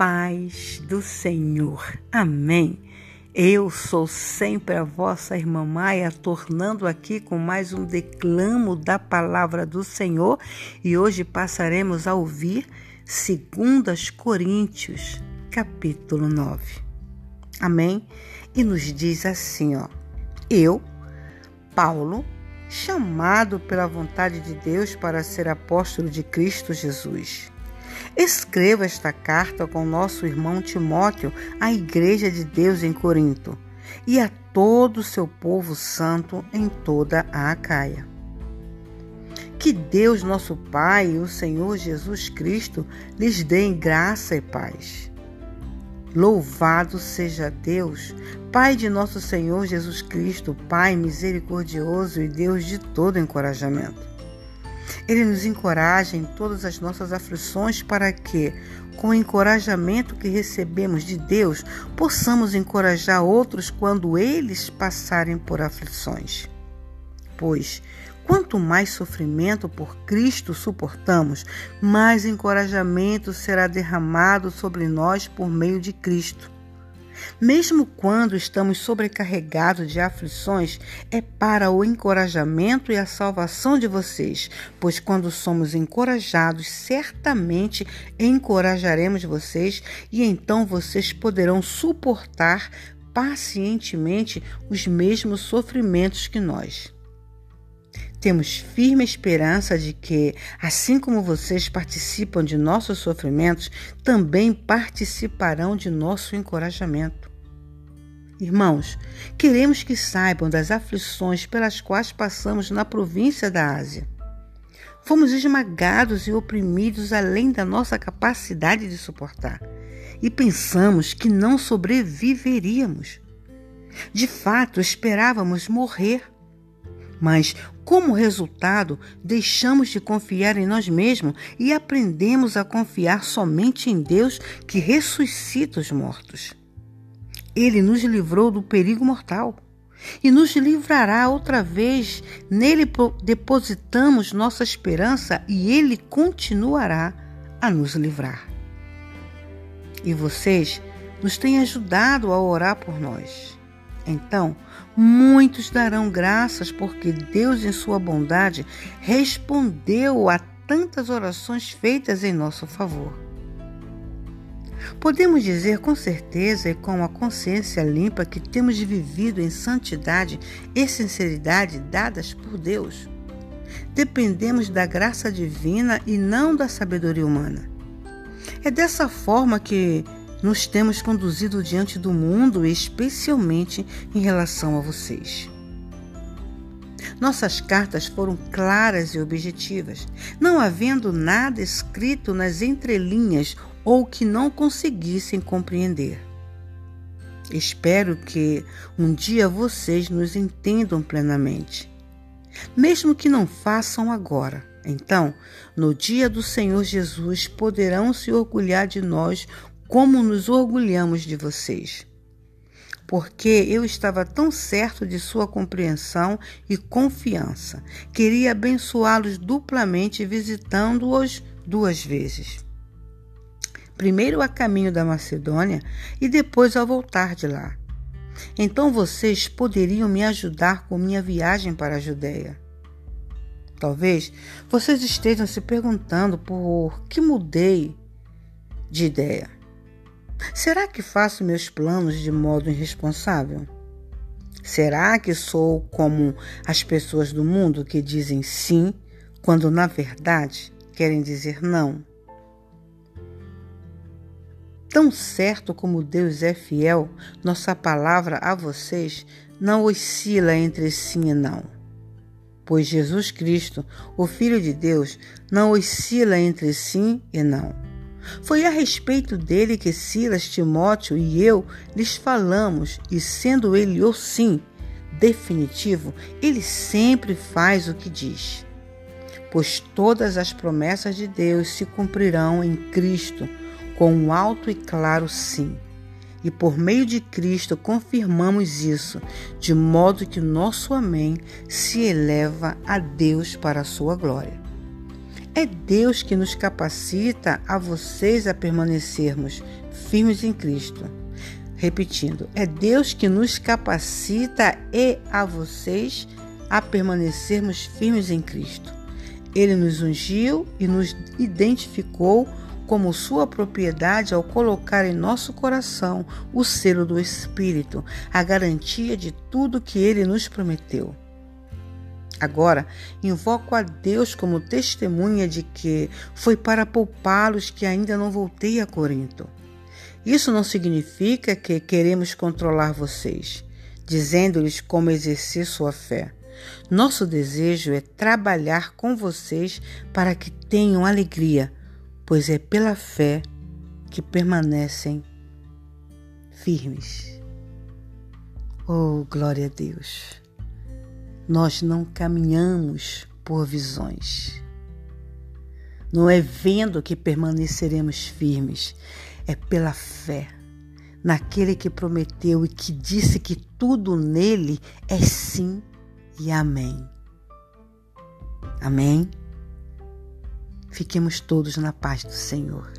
paz do Senhor. Amém. Eu sou sempre a vossa irmã Maia, tornando aqui com mais um declamo da palavra do Senhor e hoje passaremos a ouvir 2 Coríntios, capítulo 9. Amém? E nos diz assim, ó: Eu, Paulo, chamado pela vontade de Deus para ser apóstolo de Cristo Jesus Escreva esta carta com nosso irmão Timóteo à Igreja de Deus em Corinto e a todo o seu povo santo em toda a Acaia. Que Deus, nosso Pai e o Senhor Jesus Cristo lhes dêem graça e paz. Louvado seja Deus, Pai de nosso Senhor Jesus Cristo, Pai misericordioso e Deus de todo encorajamento ele nos encoraja em todas as nossas aflições para que, com o encorajamento que recebemos de Deus, possamos encorajar outros quando eles passarem por aflições. Pois, quanto mais sofrimento por Cristo suportamos, mais encorajamento será derramado sobre nós por meio de Cristo. Mesmo quando estamos sobrecarregados de aflições, é para o encorajamento e a salvação de vocês, pois quando somos encorajados, certamente encorajaremos vocês e então vocês poderão suportar pacientemente os mesmos sofrimentos que nós. Temos firme esperança de que, assim como vocês participam de nossos sofrimentos, também participarão de nosso encorajamento. Irmãos, queremos que saibam das aflições pelas quais passamos na província da Ásia. Fomos esmagados e oprimidos além da nossa capacidade de suportar, e pensamos que não sobreviveríamos. De fato, esperávamos morrer mas, como resultado, deixamos de confiar em nós mesmos e aprendemos a confiar somente em Deus que ressuscita os mortos. Ele nos livrou do perigo mortal e nos livrará outra vez. Nele depositamos nossa esperança e ele continuará a nos livrar. E vocês nos têm ajudado a orar por nós. Então, muitos darão graças porque Deus, em sua bondade, respondeu a tantas orações feitas em nosso favor. Podemos dizer com certeza e com a consciência limpa que temos vivido em santidade e sinceridade dadas por Deus. Dependemos da graça divina e não da sabedoria humana. É dessa forma que nos temos conduzido diante do mundo, especialmente em relação a vocês. Nossas cartas foram claras e objetivas, não havendo nada escrito nas entrelinhas ou que não conseguissem compreender. Espero que um dia vocês nos entendam plenamente, mesmo que não façam agora. Então, no dia do Senhor Jesus, poderão se orgulhar de nós como nos orgulhamos de vocês. Porque eu estava tão certo de sua compreensão e confiança. Queria abençoá-los duplamente, visitando-os duas vezes. Primeiro a caminho da Macedônia e depois ao voltar de lá. Então vocês poderiam me ajudar com minha viagem para a Judéia. Talvez vocês estejam se perguntando por que mudei de ideia. Será que faço meus planos de modo irresponsável? Será que sou como as pessoas do mundo que dizem sim quando na verdade querem dizer não? Tão certo como Deus é fiel, nossa palavra a vocês não oscila entre sim e não. Pois Jesus Cristo, o Filho de Deus, não oscila entre sim e não. Foi a respeito dele que Silas, Timóteo e eu lhes falamos, e sendo ele o sim definitivo, ele sempre faz o que diz. Pois todas as promessas de Deus se cumprirão em Cristo, com um alto e claro sim. E por meio de Cristo confirmamos isso, de modo que nosso Amém se eleva a Deus para a sua glória. É Deus que nos capacita a vocês a permanecermos firmes em Cristo. Repetindo, é Deus que nos capacita e a vocês a permanecermos firmes em Cristo. Ele nos ungiu e nos identificou como sua propriedade ao colocar em nosso coração o selo do Espírito, a garantia de tudo que ele nos prometeu. Agora, invoco a Deus como testemunha de que foi para poupá-los que ainda não voltei a Corinto. Isso não significa que queremos controlar vocês, dizendo-lhes como exercer sua fé. Nosso desejo é trabalhar com vocês para que tenham alegria, pois é pela fé que permanecem firmes. Oh, glória a Deus! Nós não caminhamos por visões. Não é vendo que permaneceremos firmes, é pela fé naquele que prometeu e que disse que tudo nele é sim e amém. Amém? Fiquemos todos na paz do Senhor.